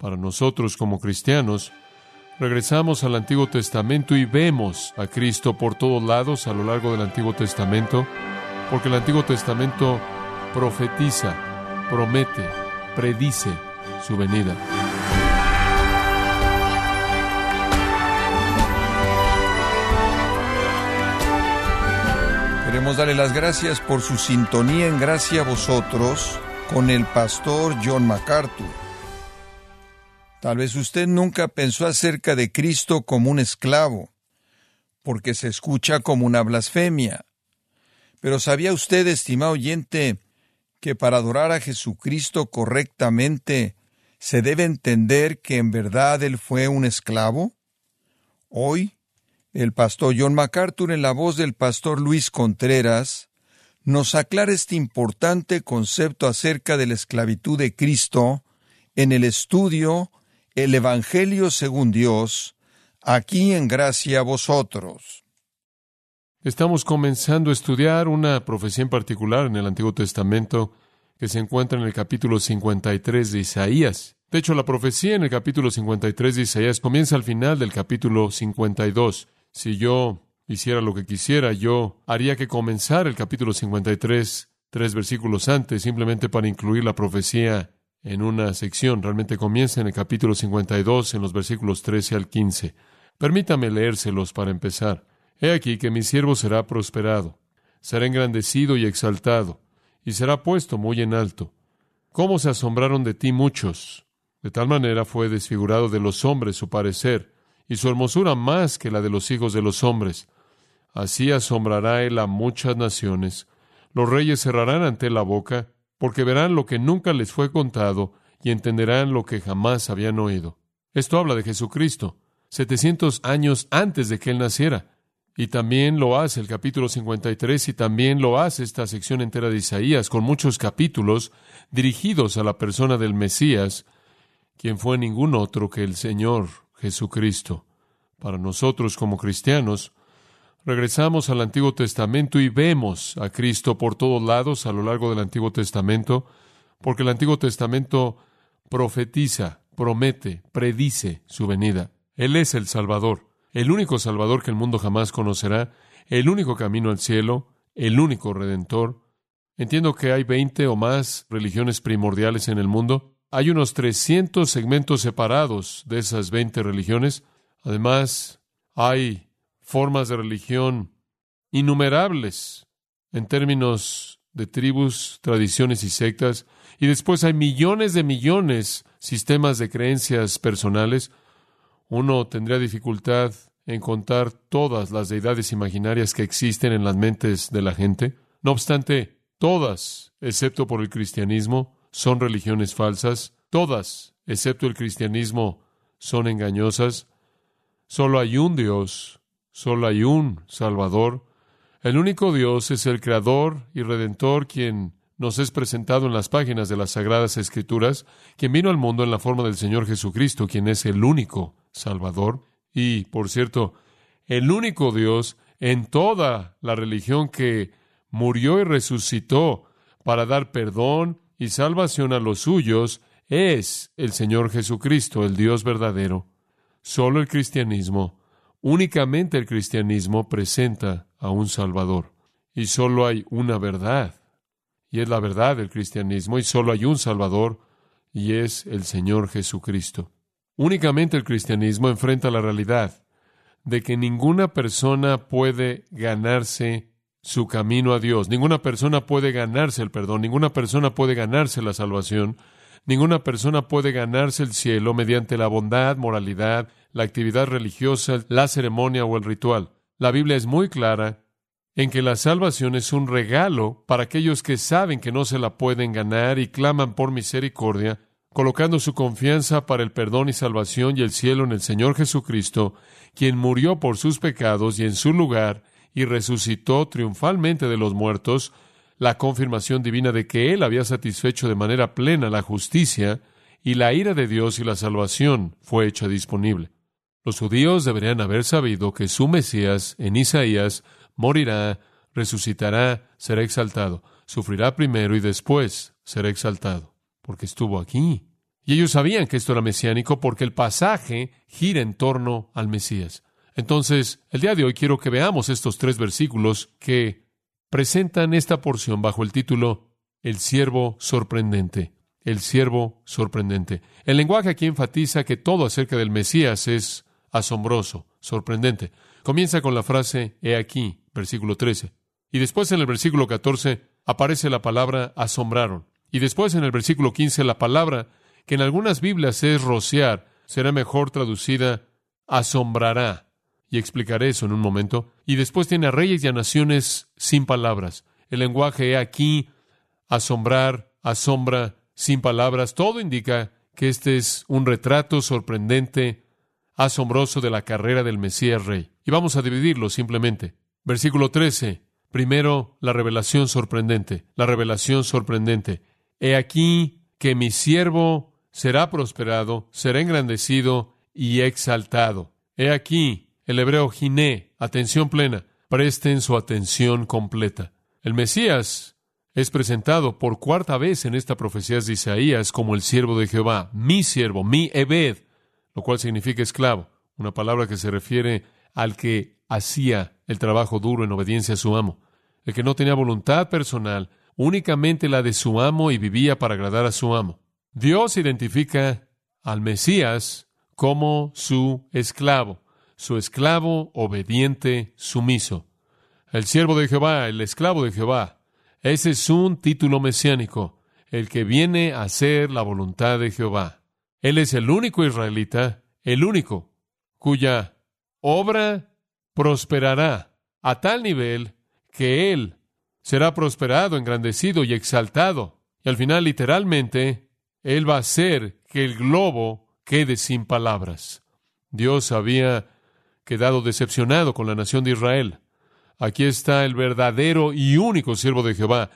Para nosotros como cristianos, regresamos al Antiguo Testamento y vemos a Cristo por todos lados a lo largo del Antiguo Testamento, porque el Antiguo Testamento profetiza, promete, predice su venida. Queremos darle las gracias por su sintonía en gracia a vosotros con el pastor John MacArthur. Tal vez usted nunca pensó acerca de Cristo como un esclavo, porque se escucha como una blasfemia. Pero ¿sabía usted, estimado oyente, que para adorar a Jesucristo correctamente se debe entender que en verdad Él fue un esclavo? Hoy, el pastor John MacArthur, en la voz del pastor Luis Contreras, nos aclara este importante concepto acerca de la esclavitud de Cristo en el estudio El Evangelio según Dios, aquí en gracia a vosotros. Estamos comenzando a estudiar una profecía en particular en el Antiguo Testamento que se encuentra en el capítulo 53 de Isaías. De hecho, la profecía en el capítulo 53 de Isaías comienza al final del capítulo 52. Si yo hiciera lo que quisiera, yo haría que comenzara el capítulo 53 tres versículos antes, simplemente para incluir la profecía en una sección. Realmente comienza en el capítulo 52, en los versículos 13 al 15. Permítame leérselos para empezar. He aquí que mi siervo será prosperado, será engrandecido y exaltado, y será puesto muy en alto. ¿Cómo se asombraron de ti muchos? De tal manera fue desfigurado de los hombres su parecer, y su hermosura más que la de los hijos de los hombres. Así asombrará él a muchas naciones. Los reyes cerrarán ante la boca, porque verán lo que nunca les fue contado y entenderán lo que jamás habían oído. Esto habla de Jesucristo, setecientos años antes de que él naciera. Y también lo hace el capítulo 53 y también lo hace esta sección entera de Isaías, con muchos capítulos dirigidos a la persona del Mesías, quien fue ningún otro que el Señor Jesucristo. Para nosotros como cristianos, regresamos al Antiguo Testamento y vemos a Cristo por todos lados a lo largo del Antiguo Testamento, porque el Antiguo Testamento profetiza, promete, predice su venida. Él es el Salvador, el único Salvador que el mundo jamás conocerá, el único camino al cielo, el único Redentor. Entiendo que hay veinte o más religiones primordiales en el mundo. Hay unos 300 segmentos separados de esas 20 religiones. Además, hay formas de religión innumerables en términos de tribus, tradiciones y sectas. Y después hay millones de millones sistemas de creencias personales. Uno tendría dificultad en contar todas las deidades imaginarias que existen en las mentes de la gente. No obstante, todas, excepto por el cristianismo, son religiones falsas. Todas, excepto el cristianismo, son engañosas. Solo hay un Dios, solo hay un Salvador. El único Dios es el Creador y Redentor quien nos es presentado en las páginas de las Sagradas Escrituras, quien vino al mundo en la forma del Señor Jesucristo, quien es el único Salvador. Y, por cierto, el único Dios en toda la religión que murió y resucitó para dar perdón y salvación a los suyos es el Señor Jesucristo, el Dios verdadero. Solo el cristianismo, únicamente el cristianismo presenta a un Salvador. Y solo hay una verdad, y es la verdad del cristianismo, y solo hay un Salvador, y es el Señor Jesucristo. Únicamente el cristianismo enfrenta la realidad de que ninguna persona puede ganarse su camino a Dios, ninguna persona puede ganarse el perdón, ninguna persona puede ganarse la salvación, ninguna persona puede ganarse el cielo mediante la bondad, moralidad, la actividad religiosa, la ceremonia o el ritual. La Biblia es muy clara en que la salvación es un regalo para aquellos que saben que no se la pueden ganar y claman por misericordia colocando su confianza para el perdón y salvación y el cielo en el Señor Jesucristo, quien murió por sus pecados y en su lugar y resucitó triunfalmente de los muertos, la confirmación divina de que Él había satisfecho de manera plena la justicia y la ira de Dios y la salvación fue hecha disponible. Los judíos deberían haber sabido que su Mesías, en Isaías, morirá, resucitará, será exaltado, sufrirá primero y después será exaltado porque estuvo aquí. Y ellos sabían que esto era mesiánico porque el pasaje gira en torno al Mesías. Entonces, el día de hoy quiero que veamos estos tres versículos que presentan esta porción bajo el título El siervo sorprendente. El siervo sorprendente. El lenguaje aquí enfatiza que todo acerca del Mesías es asombroso, sorprendente. Comienza con la frase He aquí, versículo 13. Y después en el versículo 14 aparece la palabra asombraron. Y después en el versículo 15 la palabra que en algunas Biblias es rociar, será mejor traducida asombrará. Y explicaré eso en un momento. Y después tiene a reyes y a naciones sin palabras. El lenguaje he aquí, asombrar, asombra, sin palabras. Todo indica que este es un retrato sorprendente, asombroso de la carrera del Mesías Rey. Y vamos a dividirlo simplemente. Versículo 13. Primero, la revelación sorprendente. La revelación sorprendente. He aquí que mi siervo será prosperado, será engrandecido y exaltado. He aquí el hebreo giné, atención plena. Presten su atención completa. El Mesías es presentado por cuarta vez en esta profecía de Isaías como el siervo de Jehová, mi siervo, mi Ebed, lo cual significa esclavo, una palabra que se refiere al que hacía el trabajo duro en obediencia a su amo, el que no tenía voluntad personal, únicamente la de su amo y vivía para agradar a su amo. Dios identifica al Mesías como su esclavo, su esclavo obediente, sumiso. El siervo de Jehová, el esclavo de Jehová, ese es un título mesiánico, el que viene a hacer la voluntad de Jehová. Él es el único israelita, el único, cuya obra prosperará a tal nivel que él será prosperado, engrandecido y exaltado. Y al final, literalmente, él va a hacer que el globo quede sin palabras. Dios había quedado decepcionado con la nación de Israel. Aquí está el verdadero y único siervo de Jehová,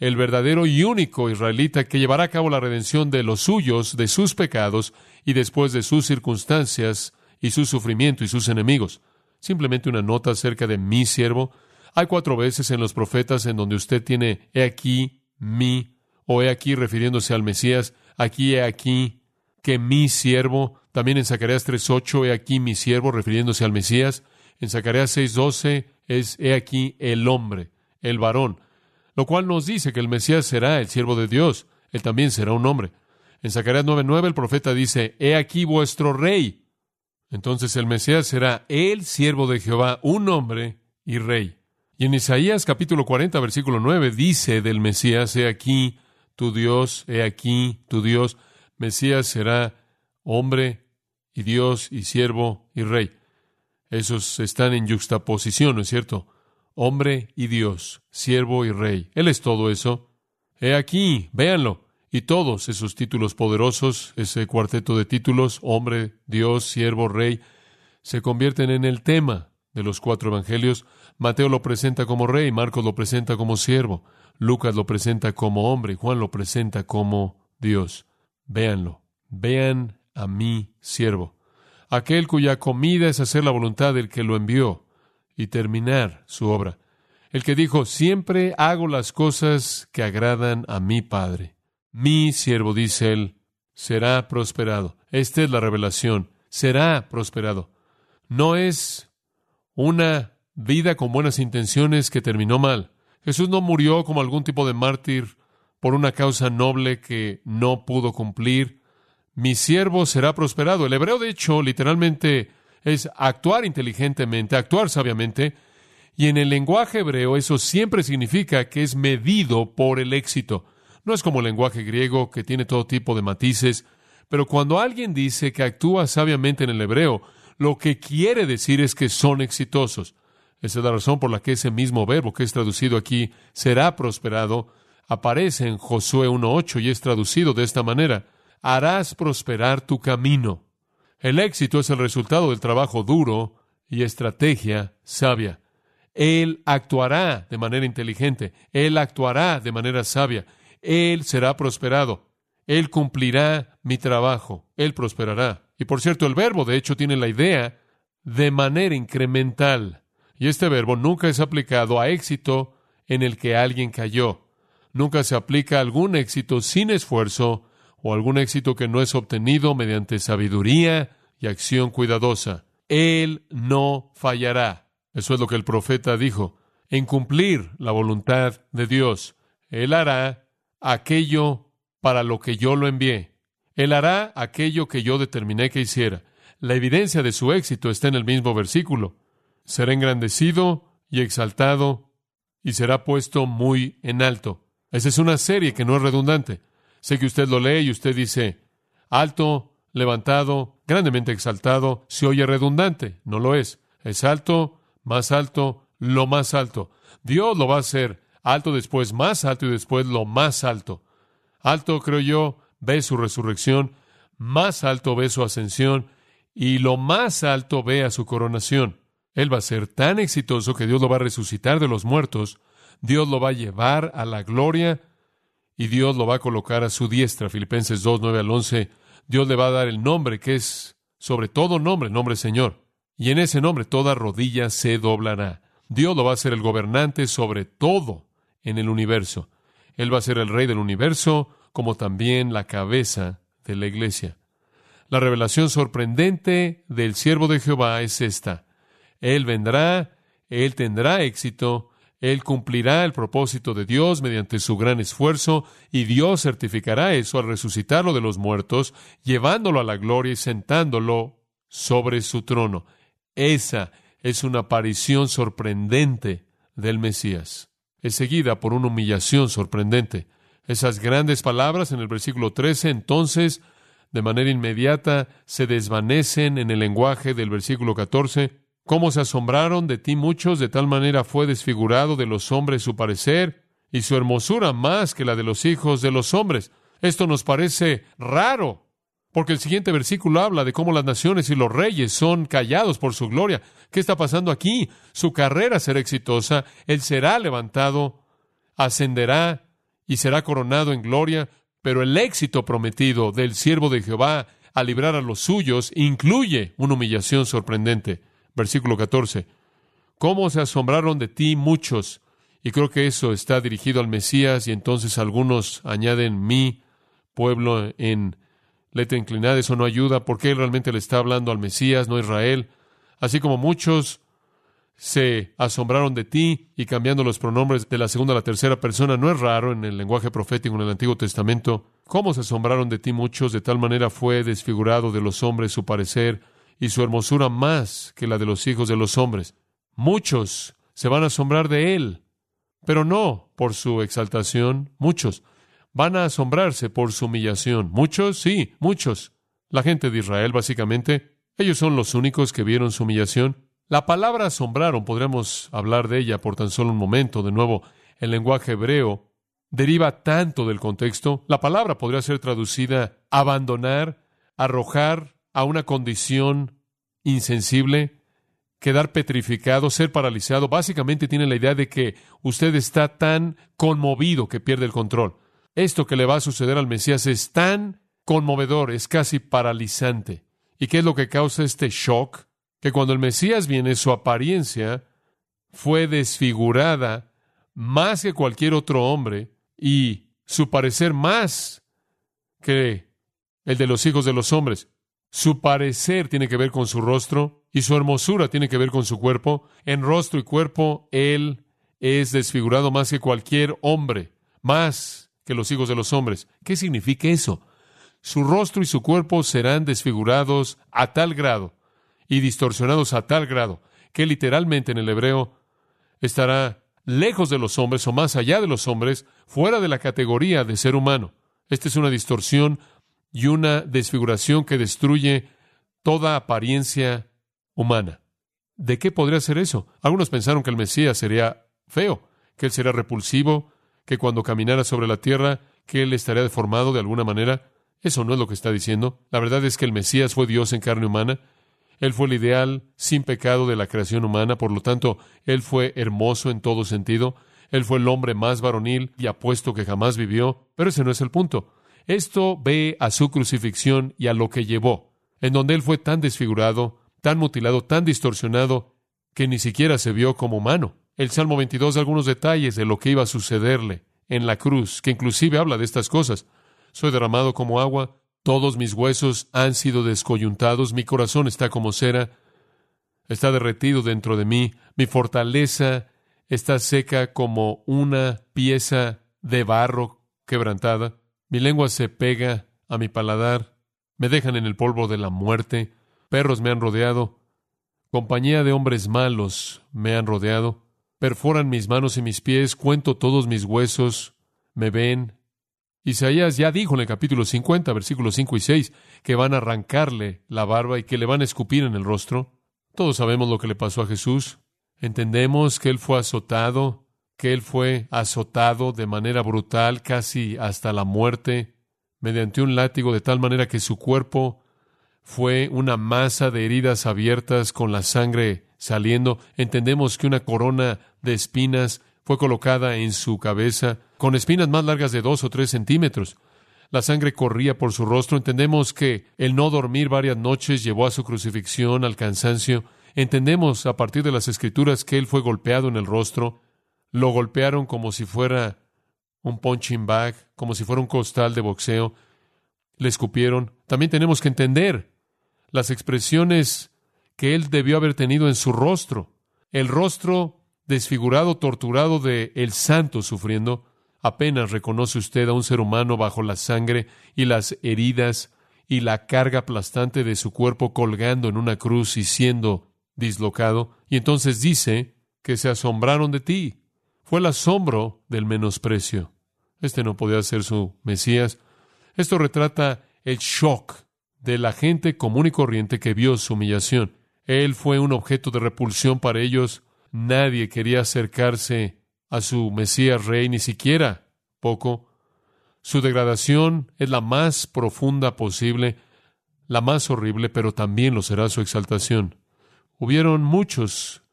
el verdadero y único israelita que llevará a cabo la redención de los suyos, de sus pecados y después de sus circunstancias y su sufrimiento y sus enemigos. Simplemente una nota acerca de mi siervo. Hay cuatro veces en los profetas en donde usted tiene he aquí, mi, o he aquí refiriéndose al Mesías, aquí he aquí, que mi siervo, también en Zacarías 3.8, he aquí mi siervo refiriéndose al Mesías, en Zacarías 6.12 es he aquí el hombre, el varón, lo cual nos dice que el Mesías será el siervo de Dios, él también será un hombre. En Zacarías 9.9 el profeta dice, he aquí vuestro rey, entonces el Mesías será el siervo de Jehová, un hombre y rey. Y en Isaías capítulo 40, versículo 9, dice del Mesías, he aquí tu Dios, he aquí tu Dios. Mesías será hombre y Dios y siervo y rey. Esos están en juxtaposición, ¿no es cierto? Hombre y Dios, siervo y rey. Él es todo eso. He aquí, véanlo y todos esos títulos poderosos, ese cuarteto de títulos, hombre, Dios, siervo, rey, se convierten en el tema de los cuatro evangelios. Mateo lo presenta como rey, Marcos lo presenta como siervo, Lucas lo presenta como hombre, Juan lo presenta como Dios. Véanlo, vean a mi siervo, aquel cuya comida es hacer la voluntad del que lo envió y terminar su obra. El que dijo, siempre hago las cosas que agradan a mi Padre. Mi siervo, dice él, será prosperado. Esta es la revelación. Será prosperado. No es una vida con buenas intenciones que terminó mal. Jesús no murió como algún tipo de mártir por una causa noble que no pudo cumplir. Mi siervo será prosperado. El hebreo, de hecho, literalmente es actuar inteligentemente, actuar sabiamente. Y en el lenguaje hebreo eso siempre significa que es medido por el éxito. No es como el lenguaje griego que tiene todo tipo de matices, pero cuando alguien dice que actúa sabiamente en el hebreo, lo que quiere decir es que son exitosos. Esa es la razón por la que ese mismo verbo que es traducido aquí, será prosperado, aparece en Josué 1.8 y es traducido de esta manera. Harás prosperar tu camino. El éxito es el resultado del trabajo duro y estrategia sabia. Él actuará de manera inteligente, Él actuará de manera sabia, él será prosperado. Él cumplirá mi trabajo. Él prosperará. Y por cierto, el verbo de hecho tiene la idea de manera incremental. Y este verbo nunca es aplicado a éxito en el que alguien cayó. Nunca se aplica a algún éxito sin esfuerzo o algún éxito que no es obtenido mediante sabiduría y acción cuidadosa. Él no fallará. Eso es lo que el profeta dijo, en cumplir la voluntad de Dios. Él hará aquello para lo que yo lo envié. Él hará aquello que yo determiné que hiciera. La evidencia de su éxito está en el mismo versículo. Será engrandecido y exaltado y será puesto muy en alto. Esa es una serie que no es redundante. Sé que usted lo lee y usted dice, alto, levantado, grandemente exaltado, se oye redundante. No lo es. Es alto, más alto, lo más alto. Dios lo va a hacer alto después, más alto y después lo más alto. Alto, creo yo, ve su resurrección, más alto ve su ascensión y lo más alto ve a su coronación. Él va a ser tan exitoso que Dios lo va a resucitar de los muertos, Dios lo va a llevar a la gloria y Dios lo va a colocar a su diestra. Filipenses 2, 9 al 11. Dios le va a dar el nombre que es sobre todo nombre, nombre Señor. Y en ese nombre toda rodilla se doblará. Dios lo va a ser el gobernante sobre todo en el universo. Él va a ser el rey del universo, como también la cabeza de la iglesia. La revelación sorprendente del siervo de Jehová es esta. Él vendrá, él tendrá éxito, él cumplirá el propósito de Dios mediante su gran esfuerzo y Dios certificará eso al resucitarlo de los muertos, llevándolo a la gloria y sentándolo sobre su trono. Esa es una aparición sorprendente del Mesías es seguida por una humillación sorprendente. Esas grandes palabras en el versículo 13, entonces, de manera inmediata, se desvanecen en el lenguaje del versículo 14. Cómo se asombraron de ti muchos, de tal manera fue desfigurado de los hombres su parecer, y su hermosura más que la de los hijos de los hombres. Esto nos parece raro, porque el siguiente versículo habla de cómo las naciones y los reyes son callados por su gloria. ¿Qué está pasando aquí? Su carrera será exitosa, él será levantado, ascenderá y será coronado en gloria, pero el éxito prometido del siervo de Jehová a librar a los suyos incluye una humillación sorprendente. Versículo 14. ¿Cómo se asombraron de ti muchos? Y creo que eso está dirigido al Mesías y entonces algunos añaden mi pueblo en letra inclinada, eso no ayuda, porque él realmente le está hablando al Mesías, no a Israel. Así como muchos se asombraron de ti y cambiando los pronombres de la segunda a la tercera persona, no es raro en el lenguaje profético en el Antiguo Testamento. ¿Cómo se asombraron de ti muchos? De tal manera fue desfigurado de los hombres su parecer y su hermosura más que la de los hijos de los hombres. Muchos se van a asombrar de él, pero no por su exaltación, muchos van a asombrarse por su humillación. Muchos, sí, muchos. La gente de Israel, básicamente, ellos son los únicos que vieron su humillación. La palabra asombraron, podríamos hablar de ella por tan solo un momento. De nuevo, el lenguaje hebreo deriva tanto del contexto. La palabra podría ser traducida abandonar, arrojar a una condición insensible, quedar petrificado, ser paralizado. Básicamente tiene la idea de que usted está tan conmovido que pierde el control. Esto que le va a suceder al Mesías es tan conmovedor, es casi paralizante. ¿Y qué es lo que causa este shock? Que cuando el Mesías viene, su apariencia fue desfigurada más que cualquier otro hombre y su parecer más que el de los hijos de los hombres. Su parecer tiene que ver con su rostro y su hermosura tiene que ver con su cuerpo. En rostro y cuerpo, Él es desfigurado más que cualquier hombre, más que los hijos de los hombres. ¿Qué significa eso? Su rostro y su cuerpo serán desfigurados a tal grado y distorsionados a tal grado que literalmente en el hebreo estará lejos de los hombres o más allá de los hombres, fuera de la categoría de ser humano. Esta es una distorsión y una desfiguración que destruye toda apariencia humana. ¿De qué podría ser eso? Algunos pensaron que el Mesías sería feo, que él sería repulsivo, que cuando caminara sobre la tierra, que él estaría deformado de alguna manera. Eso no es lo que está diciendo. La verdad es que el Mesías fue Dios en carne humana. Él fue el ideal sin pecado de la creación humana, por lo tanto, Él fue hermoso en todo sentido. Él fue el hombre más varonil y apuesto que jamás vivió. Pero ese no es el punto. Esto ve a su crucifixión y a lo que llevó, en donde Él fue tan desfigurado, tan mutilado, tan distorsionado, que ni siquiera se vio como humano el Salmo 22 algunos detalles de lo que iba a sucederle en la cruz, que inclusive habla de estas cosas. soy derramado como agua, todos mis huesos han sido descoyuntados, mi corazón está como cera, está derretido dentro de mí, mi fortaleza está seca como una pieza de barro quebrantada, mi lengua se pega a mi paladar, me dejan en el polvo de la muerte, perros me han rodeado, compañía de hombres malos me han rodeado, perforan mis manos y mis pies, cuento todos mis huesos, me ven. Isaías ya dijo en el capítulo 50, versículos 5 y 6, que van a arrancarle la barba y que le van a escupir en el rostro. Todos sabemos lo que le pasó a Jesús. Entendemos que Él fue azotado, que Él fue azotado de manera brutal, casi hasta la muerte, mediante un látigo, de tal manera que su cuerpo fue una masa de heridas abiertas con la sangre saliendo. Entendemos que una corona de espinas fue colocada en su cabeza, con espinas más largas de dos o tres centímetros. La sangre corría por su rostro. Entendemos que el no dormir varias noches llevó a su crucifixión, al cansancio. Entendemos a partir de las escrituras que él fue golpeado en el rostro. Lo golpearon como si fuera un punching bag, como si fuera un costal de boxeo. Le escupieron. También tenemos que entender las expresiones que él debió haber tenido en su rostro. El rostro desfigurado, torturado de el santo sufriendo. Apenas reconoce usted a un ser humano bajo la sangre y las heridas y la carga aplastante de su cuerpo colgando en una cruz y siendo dislocado. Y entonces dice que se asombraron de ti. Fue el asombro del menosprecio. Este no podía ser su Mesías. Esto retrata el shock de la gente común y corriente que vio su humillación. Él fue un objeto de repulsión para ellos Nadie quería acercarse a su Mesías Rey, ni siquiera poco. Su degradación es la más profunda posible, la más horrible, pero también lo será su exaltación. Hubieron muchos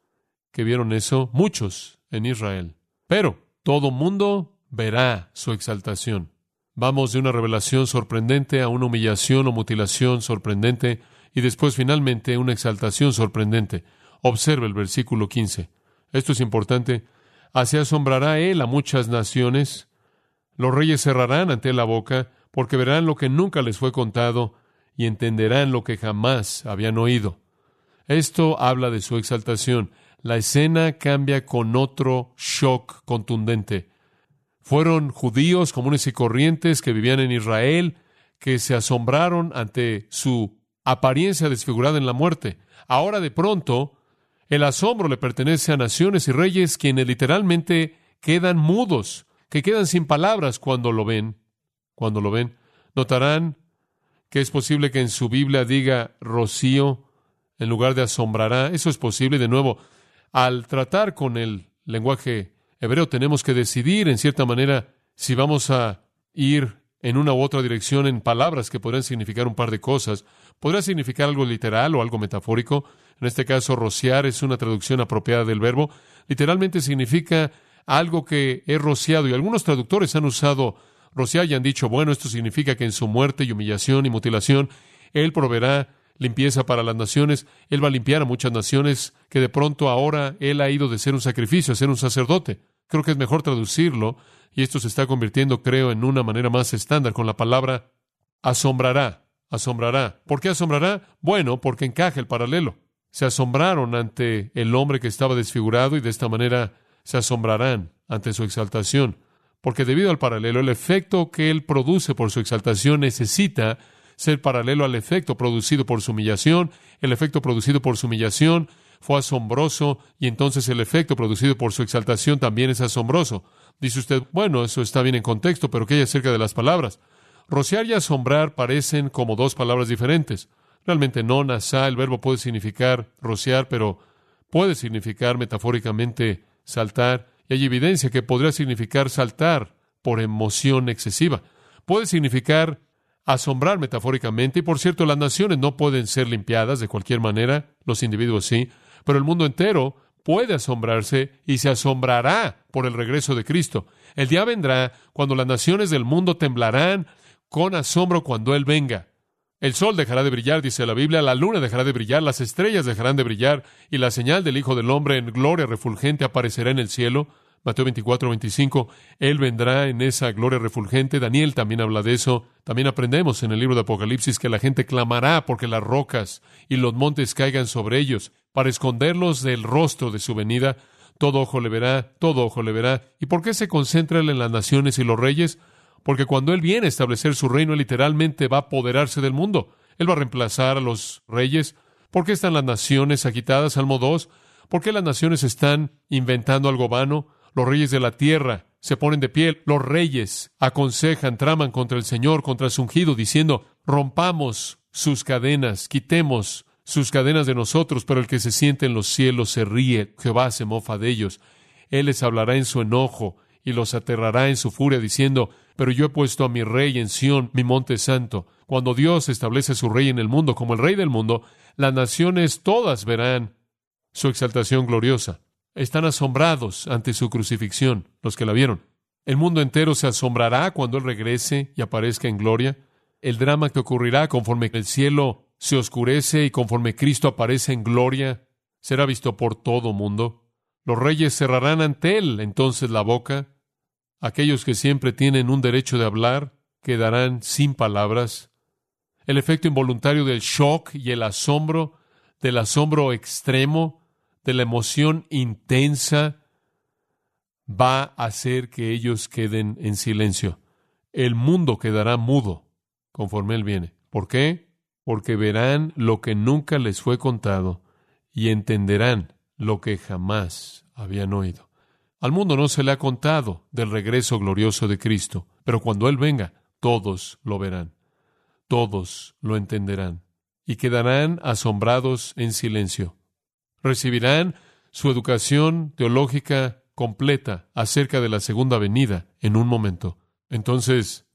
que vieron eso, muchos en Israel. Pero todo mundo verá su exaltación. Vamos de una revelación sorprendente a una humillación o mutilación sorprendente y después finalmente una exaltación sorprendente. Observe el versículo 15. Esto es importante. Así asombrará él a muchas naciones. Los reyes cerrarán ante la boca, porque verán lo que nunca les fue contado y entenderán lo que jamás habían oído. Esto habla de su exaltación. La escena cambia con otro shock contundente. Fueron judíos comunes y corrientes que vivían en Israel, que se asombraron ante su apariencia desfigurada en la muerte. Ahora de pronto el asombro le pertenece a naciones y reyes quienes literalmente quedan mudos, que quedan sin palabras cuando lo ven. Cuando lo ven, notarán que es posible que en su Biblia diga rocío en lugar de asombrará. Eso es posible. De nuevo, al tratar con el lenguaje hebreo tenemos que decidir, en cierta manera, si vamos a ir en una u otra dirección en palabras que podrían significar un par de cosas. Podría significar algo literal o algo metafórico. En este caso, rociar es una traducción apropiada del verbo. Literalmente significa algo que es rociado y algunos traductores han usado rociar y han dicho, bueno, esto significa que en su muerte y humillación y mutilación, Él proveerá limpieza para las naciones, Él va a limpiar a muchas naciones que de pronto ahora Él ha ido de ser un sacrificio a ser un sacerdote. Creo que es mejor traducirlo y esto se está convirtiendo, creo, en una manera más estándar con la palabra asombrará, asombrará. ¿Por qué asombrará? Bueno, porque encaja el paralelo. Se asombraron ante el hombre que estaba desfigurado y de esta manera se asombrarán ante su exaltación, porque debido al paralelo, el efecto que él produce por su exaltación necesita ser paralelo al efecto producido por su humillación, el efecto producido por su humillación fue asombroso y entonces el efecto producido por su exaltación también es asombroso. Dice usted, bueno, eso está bien en contexto, pero ¿qué hay acerca de las palabras? Rociar y asombrar parecen como dos palabras diferentes. Realmente no, nasá, el verbo puede significar rociar, pero puede significar metafóricamente saltar, y hay evidencia que podría significar saltar por emoción excesiva. Puede significar asombrar metafóricamente, y por cierto, las naciones no pueden ser limpiadas de cualquier manera, los individuos sí, pero el mundo entero puede asombrarse y se asombrará por el regreso de Cristo. El día vendrá cuando las naciones del mundo temblarán con asombro cuando Él venga. El sol dejará de brillar, dice la Biblia, la luna dejará de brillar, las estrellas dejarán de brillar, y la señal del Hijo del Hombre en gloria refulgente aparecerá en el cielo. Mateo 24, 25, Él vendrá en esa gloria refulgente. Daniel también habla de eso. También aprendemos en el libro de Apocalipsis que la gente clamará porque las rocas y los montes caigan sobre ellos para esconderlos del rostro de su venida. Todo ojo le verá, todo ojo le verá. ¿Y por qué se concentra él en las naciones y los reyes? Porque cuando Él viene a establecer su reino, literalmente va a apoderarse del mundo. Él va a reemplazar a los reyes. ¿Por qué están las naciones agitadas? Salmo 2. ¿Por qué las naciones están inventando algo vano? Los reyes de la tierra se ponen de pie. Los reyes aconsejan, traman contra el Señor, contra su ungido, diciendo, rompamos sus cadenas, quitemos sus cadenas de nosotros, pero el que se siente en los cielos se ríe, Jehová se mofa de ellos. Él les hablará en su enojo y los aterrará en su furia, diciendo, pero yo he puesto a mi rey en Sión, mi monte santo. Cuando Dios establece su rey en el mundo como el rey del mundo, las naciones todas verán su exaltación gloriosa. Están asombrados ante su crucifixión, los que la vieron. El mundo entero se asombrará cuando Él regrese y aparezca en gloria. El drama que ocurrirá conforme el cielo se oscurece y conforme Cristo aparece en gloria, será visto por todo mundo. Los reyes cerrarán ante Él entonces la boca. Aquellos que siempre tienen un derecho de hablar quedarán sin palabras. El efecto involuntario del shock y el asombro, del asombro extremo, de la emoción intensa, va a hacer que ellos queden en silencio. El mundo quedará mudo conforme Él viene. ¿Por qué? Porque verán lo que nunca les fue contado y entenderán lo que jamás habían oído. Al mundo no se le ha contado del regreso glorioso de Cristo, pero cuando Él venga, todos lo verán, todos lo entenderán y quedarán asombrados en silencio. Recibirán su educación teológica completa acerca de la segunda venida en un momento. Entonces,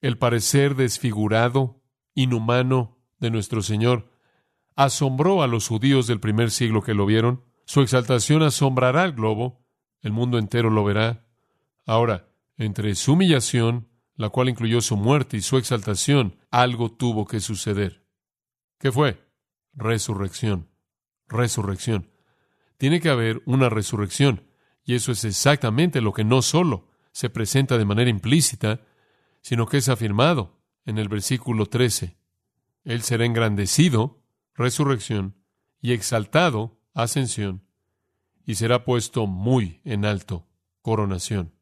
el parecer desfigurado, inhumano de nuestro Señor asombró a los judíos del primer siglo que lo vieron. Su exaltación asombrará al globo, el mundo entero lo verá. Ahora, entre su humillación, la cual incluyó su muerte, y su exaltación, algo tuvo que suceder. ¿Qué fue? Resurrección. Resurrección. Tiene que haber una resurrección, y eso es exactamente lo que no solo se presenta de manera implícita, sino que es afirmado en el versículo 13. Él será engrandecido, resurrección, y exaltado, ascensión, y será puesto muy en alto, coronación.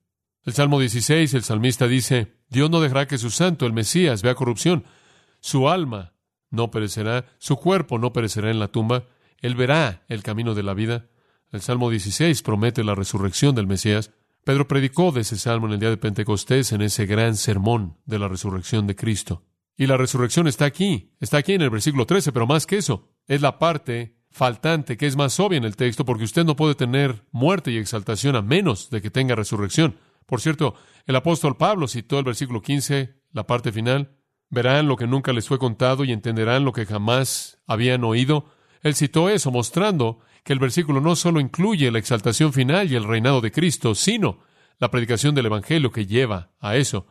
El Salmo 16, el salmista dice, Dios no dejará que su santo, el Mesías, vea corrupción. Su alma no perecerá, su cuerpo no perecerá en la tumba, él verá el camino de la vida. El Salmo 16 promete la resurrección del Mesías. Pedro predicó de ese salmo en el día de Pentecostés, en ese gran sermón de la resurrección de Cristo. Y la resurrección está aquí, está aquí en el versículo 13, pero más que eso, es la parte faltante que es más obvia en el texto, porque usted no puede tener muerte y exaltación a menos de que tenga resurrección. Por cierto, el apóstol Pablo citó el versículo 15, la parte final, verán lo que nunca les fue contado y entenderán lo que jamás habían oído. Él citó eso, mostrando que el versículo no solo incluye la exaltación final y el reinado de Cristo, sino la predicación del Evangelio que lleva a eso.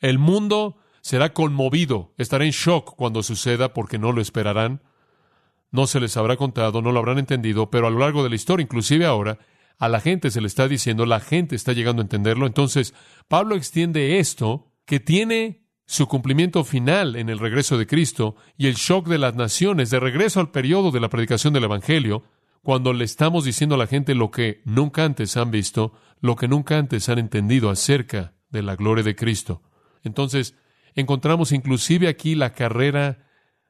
El mundo será conmovido, estará en shock cuando suceda porque no lo esperarán. No se les habrá contado, no lo habrán entendido, pero a lo largo de la historia, inclusive ahora, a la gente se le está diciendo, la gente está llegando a entenderlo. Entonces, Pablo extiende esto que tiene su cumplimiento final en el regreso de Cristo y el shock de las naciones de regreso al periodo de la predicación del Evangelio, cuando le estamos diciendo a la gente lo que nunca antes han visto, lo que nunca antes han entendido acerca de la gloria de Cristo. Entonces, encontramos inclusive aquí la carrera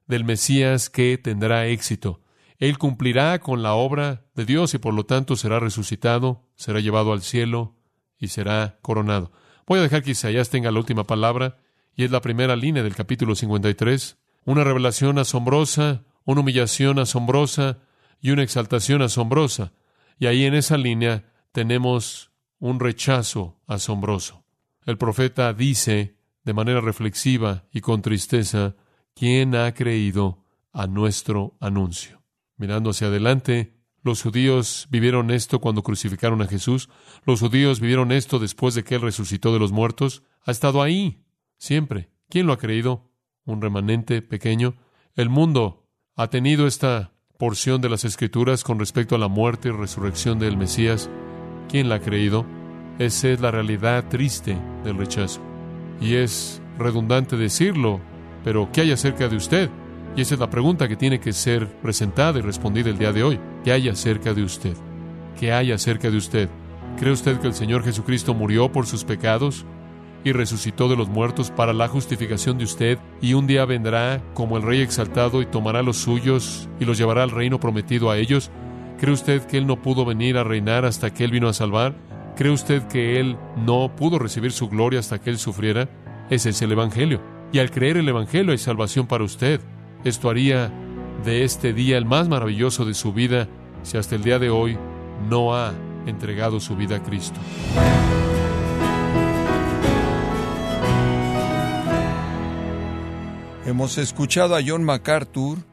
del Mesías que tendrá éxito. Él cumplirá con la obra de Dios y por lo tanto será resucitado, será llevado al cielo y será coronado. Voy a dejar que Isaías tenga la última palabra y es la primera línea del capítulo 53. Una revelación asombrosa, una humillación asombrosa, y una exaltación asombrosa. Y ahí en esa línea tenemos un rechazo asombroso. El profeta dice de manera reflexiva y con tristeza, ¿quién ha creído a nuestro anuncio? Mirando hacia adelante, los judíos vivieron esto cuando crucificaron a Jesús, los judíos vivieron esto después de que Él resucitó de los muertos, ha estado ahí, siempre. ¿Quién lo ha creído? Un remanente pequeño. El mundo ha tenido esta porción de las Escrituras con respecto a la muerte y resurrección del Mesías. ¿Quién la ha creído? Esa es la realidad triste del rechazo. Y es redundante decirlo, pero ¿qué hay acerca de usted? Y esa es la pregunta que tiene que ser presentada y respondida el día de hoy. ¿Qué hay acerca de usted? ¿Qué hay acerca de usted? ¿Cree usted que el Señor Jesucristo murió por sus pecados y resucitó de los muertos para la justificación de usted y un día vendrá como el Rey exaltado y tomará los suyos y los llevará al reino prometido a ellos? ¿Cree usted que Él no pudo venir a reinar hasta que Él vino a salvar? ¿Cree usted que Él no pudo recibir su gloria hasta que Él sufriera? Ese es el Evangelio. Y al creer el Evangelio hay salvación para usted. Esto haría de este día el más maravilloso de su vida si hasta el día de hoy no ha entregado su vida a Cristo. Hemos escuchado a John MacArthur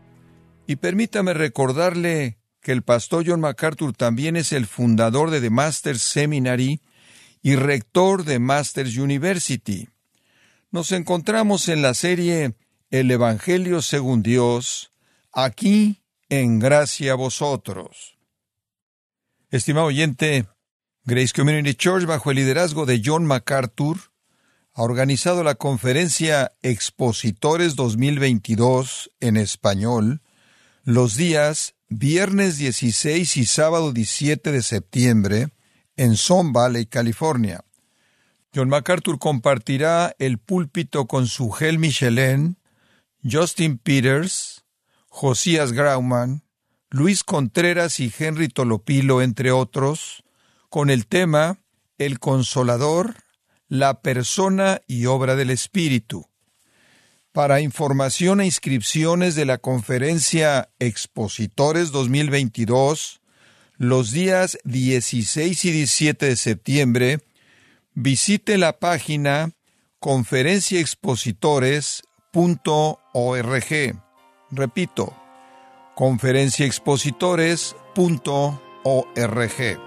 y permítame recordarle que el pastor John MacArthur también es el fundador de The Masters Seminary y rector de Masters University. Nos encontramos en la serie el Evangelio según Dios, aquí en gracia a vosotros. Estimado oyente, Grace Community Church, bajo el liderazgo de John MacArthur, ha organizado la conferencia Expositores 2022 en español los días viernes 16 y sábado 17 de septiembre en Son Valley, California. John MacArthur compartirá el púlpito con su gel Michelin Justin Peters, Josías Grauman, Luis Contreras y Henry Tolopilo, entre otros, con el tema El Consolador, la persona y obra del Espíritu. Para información e inscripciones de la conferencia Expositores 2022, los días 16 y 17 de septiembre, visite la página conferenciaexpositores.com Repito, conferenciaexpositores.org.